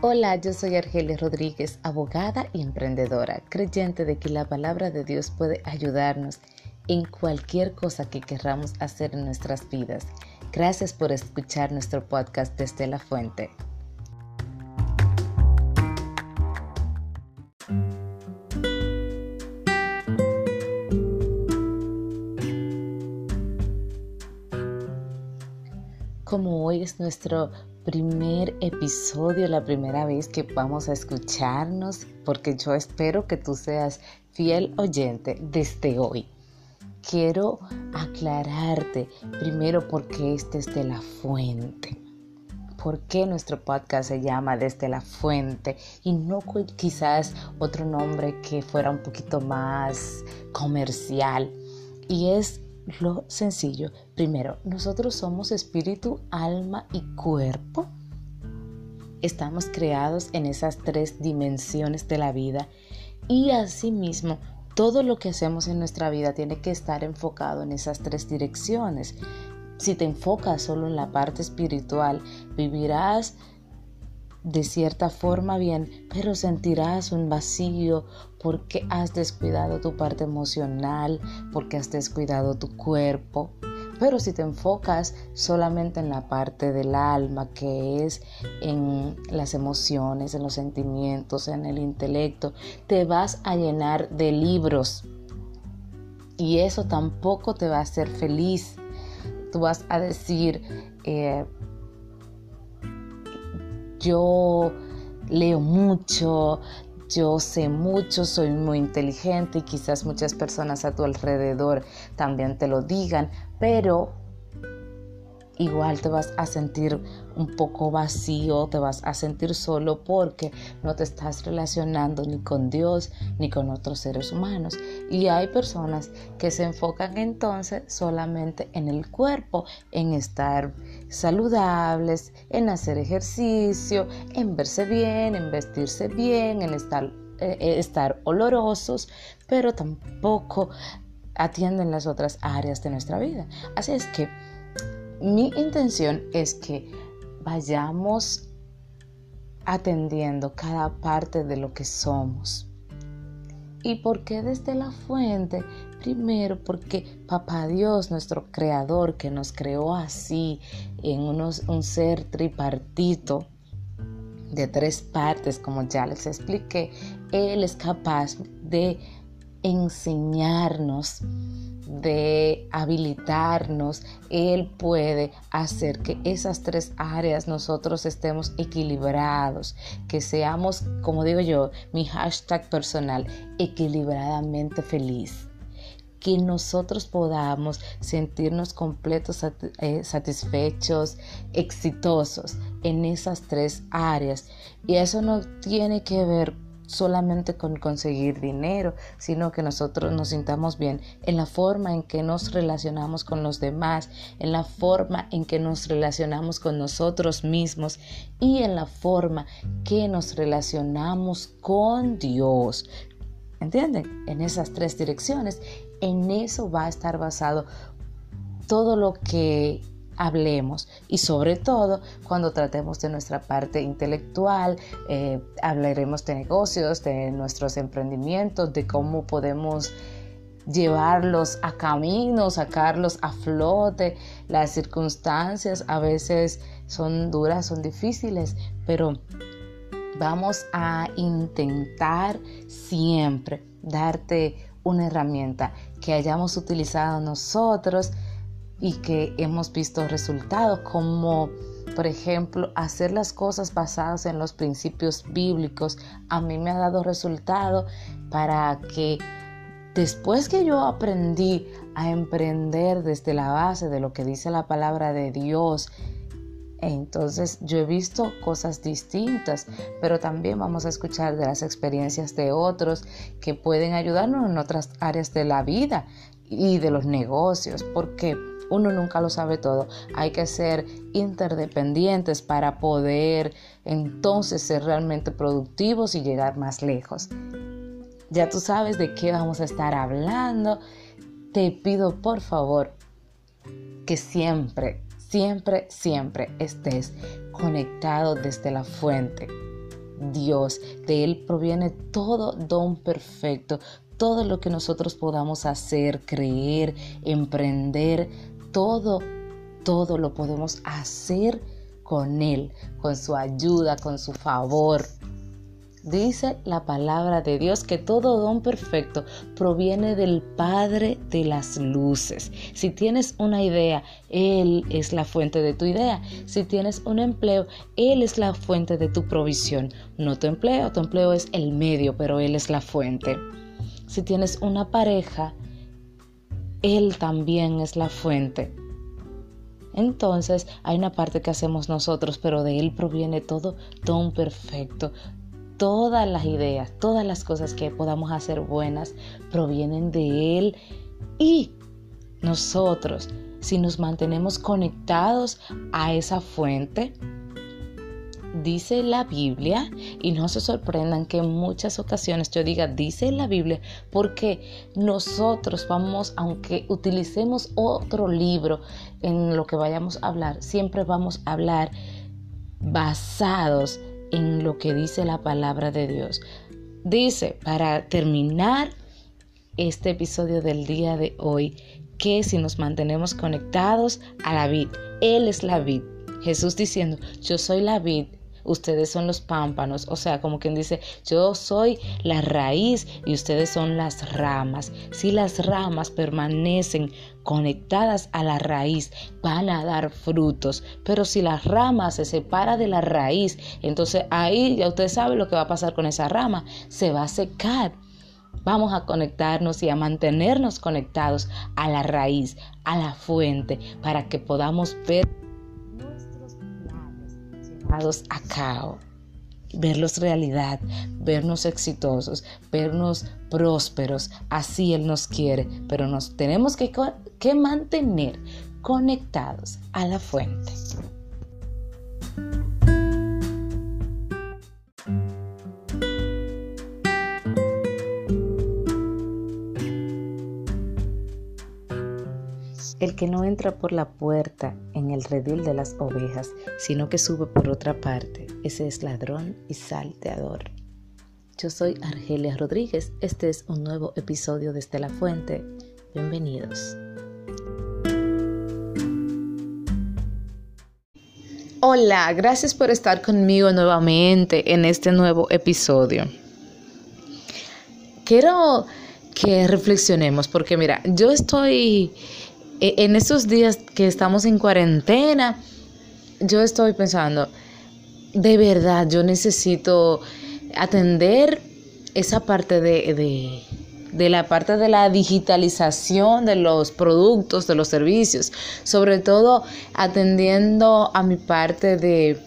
Hola, yo soy Argelia Rodríguez, abogada y emprendedora, creyente de que la palabra de Dios puede ayudarnos en cualquier cosa que querramos hacer en nuestras vidas. Gracias por escuchar nuestro podcast desde la fuente. Como hoy es nuestro primer episodio, la primera vez que vamos a escucharnos, porque yo espero que tú seas fiel oyente desde hoy. Quiero aclararte primero por qué este es de la fuente. ¿Por qué nuestro podcast se llama Desde la Fuente y no quizás otro nombre que fuera un poquito más comercial? Y es lo sencillo. Primero, nosotros somos espíritu, alma y cuerpo. Estamos creados en esas tres dimensiones de la vida y asimismo todo lo que hacemos en nuestra vida tiene que estar enfocado en esas tres direcciones. Si te enfocas solo en la parte espiritual, vivirás de cierta forma bien, pero sentirás un vacío porque has descuidado tu parte emocional, porque has descuidado tu cuerpo. Pero si te enfocas solamente en la parte del alma, que es en las emociones, en los sentimientos, en el intelecto, te vas a llenar de libros. Y eso tampoco te va a hacer feliz. Tú vas a decir, eh, yo leo mucho, yo sé mucho, soy muy inteligente y quizás muchas personas a tu alrededor también te lo digan, pero igual te vas a sentir un poco vacío, te vas a sentir solo porque no te estás relacionando ni con Dios ni con otros seres humanos. Y hay personas que se enfocan entonces solamente en el cuerpo, en estar saludables, en hacer ejercicio, en verse bien, en vestirse bien, en estar, eh, eh, estar olorosos, pero tampoco atienden las otras áreas de nuestra vida. Así es que mi intención es que vayamos atendiendo cada parte de lo que somos. ¿Y por qué desde la fuente? Primero porque Papá Dios, nuestro creador, que nos creó así, en unos, un ser tripartito de tres partes, como ya les expliqué, Él es capaz de enseñarnos de habilitarnos, Él puede hacer que esas tres áreas nosotros estemos equilibrados, que seamos, como digo yo, mi hashtag personal, equilibradamente feliz que nosotros podamos sentirnos completos, eh, satisfechos, exitosos en esas tres áreas. Y eso no tiene que ver solamente con conseguir dinero, sino que nosotros nos sintamos bien en la forma en que nos relacionamos con los demás, en la forma en que nos relacionamos con nosotros mismos y en la forma que nos relacionamos con Dios. ¿Entienden? En esas tres direcciones, en eso va a estar basado todo lo que hablemos y sobre todo cuando tratemos de nuestra parte intelectual, eh, hablaremos de negocios, de nuestros emprendimientos, de cómo podemos llevarlos a camino, sacarlos a flote. Las circunstancias a veces son duras, son difíciles, pero vamos a intentar siempre darte una herramienta que hayamos utilizado nosotros y que hemos visto resultados como por ejemplo hacer las cosas basadas en los principios bíblicos. A mí me ha dado resultado para que después que yo aprendí a emprender desde la base de lo que dice la palabra de Dios entonces yo he visto cosas distintas, pero también vamos a escuchar de las experiencias de otros que pueden ayudarnos en otras áreas de la vida y de los negocios, porque uno nunca lo sabe todo. Hay que ser interdependientes para poder entonces ser realmente productivos y llegar más lejos. Ya tú sabes de qué vamos a estar hablando. Te pido por favor que siempre, siempre, siempre estés conectado desde la fuente. Dios. De Él proviene todo don perfecto, todo lo que nosotros podamos hacer, creer, emprender, todo, todo lo podemos hacer con Él, con su ayuda, con su favor. Dice la palabra de Dios que todo don perfecto proviene del Padre de las Luces. Si tienes una idea, Él es la fuente de tu idea. Si tienes un empleo, Él es la fuente de tu provisión. No tu empleo, tu empleo es el medio, pero Él es la fuente. Si tienes una pareja, Él también es la fuente. Entonces hay una parte que hacemos nosotros, pero de Él proviene todo don perfecto. Todas las ideas, todas las cosas que podamos hacer buenas provienen de Él. Y nosotros, si nos mantenemos conectados a esa fuente, dice la Biblia, y no se sorprendan que en muchas ocasiones yo diga, dice la Biblia, porque nosotros vamos, aunque utilicemos otro libro en lo que vayamos a hablar, siempre vamos a hablar basados en lo que dice la palabra de Dios. Dice, para terminar este episodio del día de hoy, que si nos mantenemos conectados a la vid, Él es la vid. Jesús diciendo, yo soy la vid ustedes son los pámpanos, o sea, como quien dice, yo soy la raíz y ustedes son las ramas. Si las ramas permanecen conectadas a la raíz, van a dar frutos, pero si la rama se separa de la raíz, entonces ahí ya usted sabe lo que va a pasar con esa rama, se va a secar. Vamos a conectarnos y a mantenernos conectados a la raíz, a la fuente, para que podamos ver a cabo, verlos realidad, vernos exitosos, vernos prósperos. Así Él nos quiere, pero nos tenemos que, que mantener conectados a la fuente. El que no entra por la puerta en el redil de las ovejas, sino que sube por otra parte, ese es ladrón y salteador. Yo soy Argelia Rodríguez, este es un nuevo episodio desde la fuente. Bienvenidos. Hola, gracias por estar conmigo nuevamente en este nuevo episodio. Quiero que reflexionemos porque mira, yo estoy en estos días que estamos en cuarentena, yo estoy pensando, de verdad, yo necesito atender esa parte de, de, la parte de la digitalización de los productos, de los servicios, sobre todo atendiendo a mi parte de,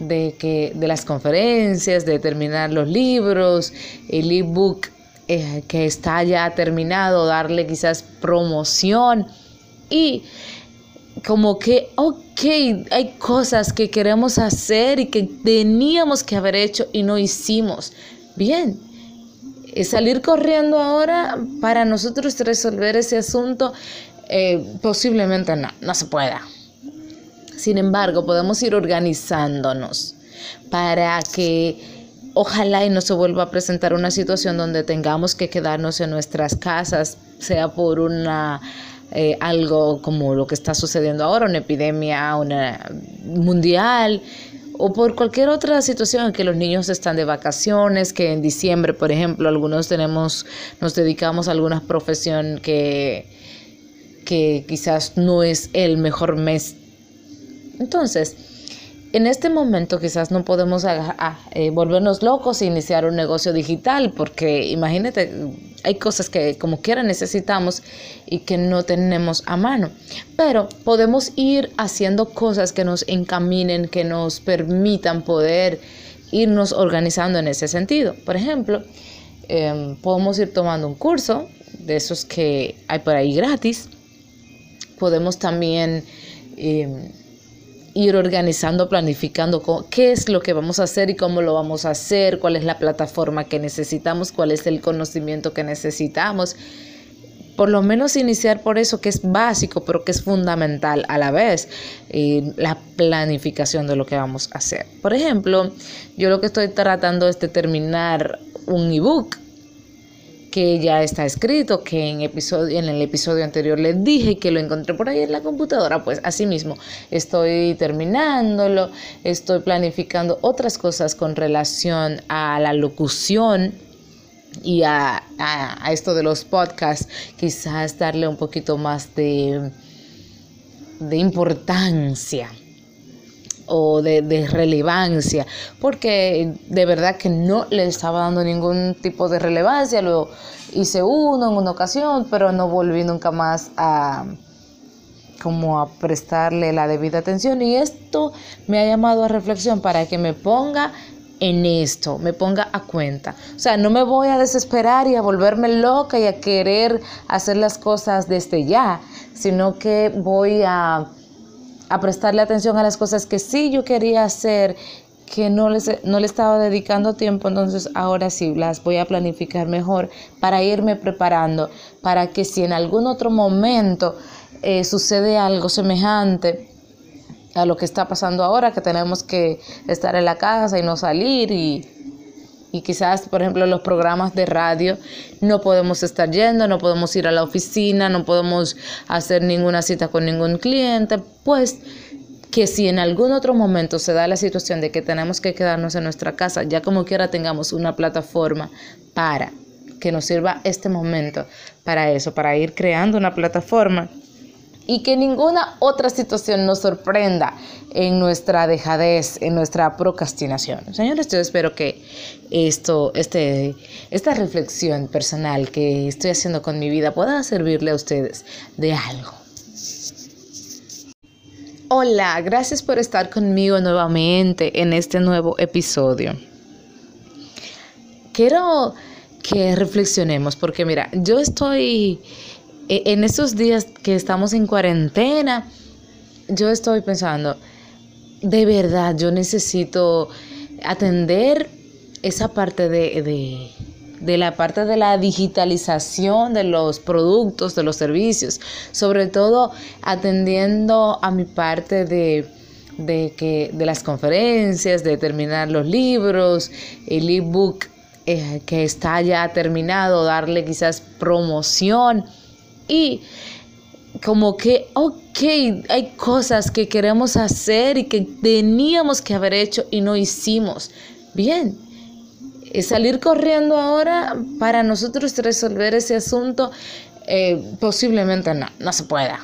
de, que, de las conferencias, de terminar los libros, el ebook eh, que está ya terminado, darle quizás promoción y como que, ok, hay cosas que queremos hacer y que teníamos que haber hecho y no hicimos. Bien, salir corriendo ahora para nosotros resolver ese asunto, eh, posiblemente no, no se pueda. Sin embargo, podemos ir organizándonos para que ojalá y no se vuelva a presentar una situación donde tengamos que quedarnos en nuestras casas, sea por una eh, algo como lo que está sucediendo ahora, una epidemia una mundial o por cualquier otra situación en que los niños están de vacaciones, que en diciembre, por ejemplo, algunos tenemos, nos dedicamos a alguna profesión que, que quizás no es el mejor mes. Entonces, en este momento quizás no podemos eh, volvernos locos e iniciar un negocio digital, porque imagínate, hay cosas que como quiera necesitamos y que no tenemos a mano. Pero podemos ir haciendo cosas que nos encaminen, que nos permitan poder irnos organizando en ese sentido. Por ejemplo, em, podemos ir tomando un curso de esos que hay por ahí gratis. Podemos también... Em, ir organizando, planificando qué es lo que vamos a hacer y cómo lo vamos a hacer, cuál es la plataforma que necesitamos, cuál es el conocimiento que necesitamos. por lo menos iniciar por eso que es básico, pero que es fundamental a la vez, eh, la planificación de lo que vamos a hacer. Por ejemplo, yo lo que estoy tratando es de terminar un ebook que ya está escrito, que en, episodio, en el episodio anterior les dije que lo encontré por ahí en la computadora, pues así mismo estoy terminándolo, estoy planificando otras cosas con relación a la locución y a, esto de los podcasts, quizás darle un poquito más de, de importancia o de, relevancia, porque de verdad que no le estaba dando ningún tipo de relevancia, lo hice uno en una ocasión, pero no volví nunca más a como a prestarle la debida atención y esto me ha llamado a reflexión para que me ponga en esto, me ponga a cuenta. O sea, no me voy a desesperar y a volverme loca y a querer hacer las cosas desde ya, sino que voy a a prestarle atención a las cosas que sí yo quería hacer, que no, les, no le estaba dedicando tiempo, entonces ahora sí las voy a planificar mejor para irme preparando, para que si en algún otro momento eh, sucede algo semejante, a lo que está pasando ahora, que tenemos que estar en la casa y no salir y y quizás, por ejemplo, los programas de radio no podemos estar yendo, no podemos ir a la oficina, no podemos hacer ninguna cita con ningún cliente, pues que si en algún otro momento se da la situación de que tenemos que quedarnos en nuestra casa, ya como quiera tengamos una plataforma para que nos sirva este momento para eso, para ir creando una plataforma y que ninguna otra situación nos sorprenda en nuestra dejadez, en nuestra procrastinación. Señores, yo espero que esto, este, esta reflexión personal que estoy haciendo con mi vida pueda servirle a ustedes de algo. Hola, gracias por estar conmigo nuevamente en este nuevo episodio. Quiero que reflexionemos porque mira, yo estoy en esos días que estamos en cuarentena, yo estoy pensando, de verdad, yo necesito atender esa parte de, la parte de la digitalización de los productos, de los servicios, sobre todo atendiendo a mi parte de, que, de las conferencias, de terminar los libros, el ebook eh, que está ya terminado, darle quizás promoción y como que, ok, hay cosas que queremos hacer y que teníamos que haber hecho y no hicimos. Bien, salir corriendo ahora para nosotros resolver ese asunto, eh, posiblemente no, no se pueda.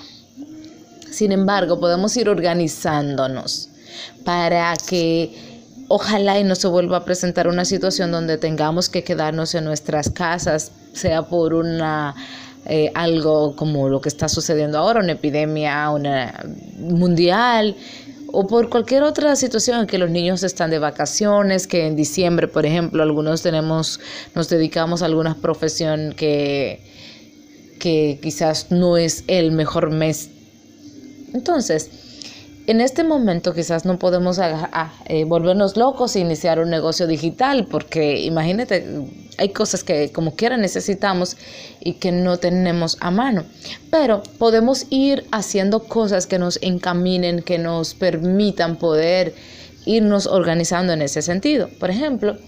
Sin embargo, podemos ir organizándonos para que ojalá y no se vuelva a presentar una situación donde tengamos que quedarnos en nuestras casas, sea por una eh, algo como lo que está sucediendo ahora, una epidemia una mundial o por cualquier otra situación en que los niños están de vacaciones, que en diciembre, por ejemplo, algunos tenemos, nos dedicamos a alguna profesión que, que quizás no es el mejor mes. Entonces, en este momento quizás no podemos eh, volvernos locos e iniciar un negocio digital, porque imagínate, hay cosas que como quiera necesitamos y que no tenemos a mano, pero podemos ir haciendo cosas que nos encaminen, que nos permitan poder irnos organizando en ese sentido. Por ejemplo,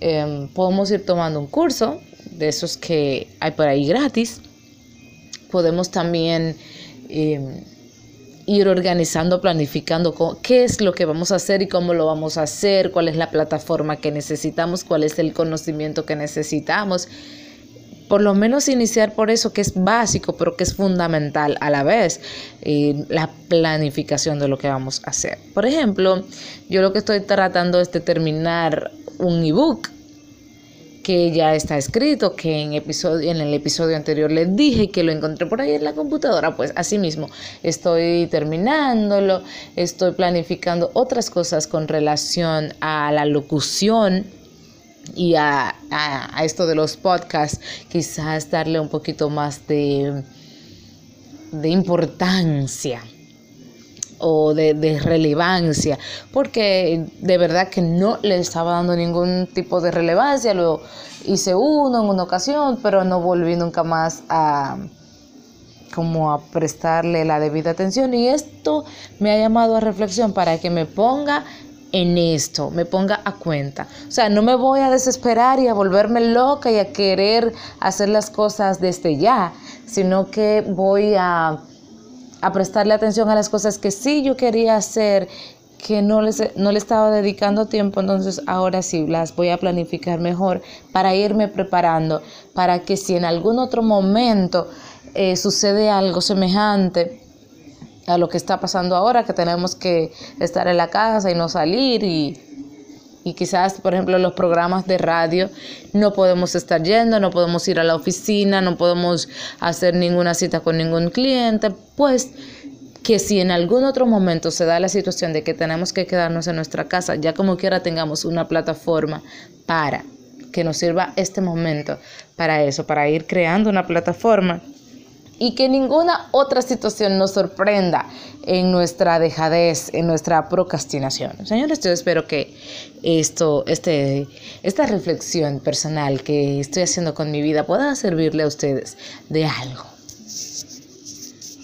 em, podemos ir tomando un curso de esos que hay por ahí gratis. Podemos también... Em, ir organizando, planificando qué es lo que vamos a hacer y cómo lo vamos a hacer, cuál es la plataforma que necesitamos, cuál es el conocimiento que necesitamos. Por lo menos iniciar por eso que es básico, pero que es fundamental a la vez, eh, la planificación de lo que vamos a hacer. Por ejemplo, yo lo que estoy tratando es de terminar un ebook que ya está escrito, que en, episodio, en el episodio anterior les dije que lo encontré por ahí en la computadora, pues así mismo estoy terminándolo, estoy planificando otras cosas con relación a la locución y a, a esto de los podcasts, quizás darle un poquito más de, de importancia o de, relevancia, porque de verdad que no le estaba dando ningún tipo de relevancia, lo hice uno en una ocasión, pero no volví nunca más a, como a prestarle la debida atención y esto me ha llamado a reflexión para que me ponga en esto, me ponga a cuenta. O sea, no me voy a desesperar y a volverme loca y a querer hacer las cosas desde ya, sino que voy a, a prestarle atención a las cosas que sí yo quería hacer que no, les, no le estaba dedicando tiempo, entonces ahora sí las voy a planificar mejor para irme preparando, para que si en algún otro momento eh, sucede algo semejante a lo que está pasando ahora, que tenemos que estar en la casa y no salir y, y quizás, por ejemplo, los programas de radio no podemos estar yendo, no podemos ir a la oficina, no podemos hacer ninguna cita con ningún cliente, pues que si en algún otro momento se da la situación de que tenemos que quedarnos en nuestra casa, ya como quiera tengamos una plataforma para que nos sirva este momento para eso, para ir creando una plataforma y que ninguna otra situación nos sorprenda en nuestra dejadez, en nuestra procrastinación. Señores, yo espero que esto, este, esta reflexión personal que estoy haciendo con mi vida pueda servirle a ustedes de algo.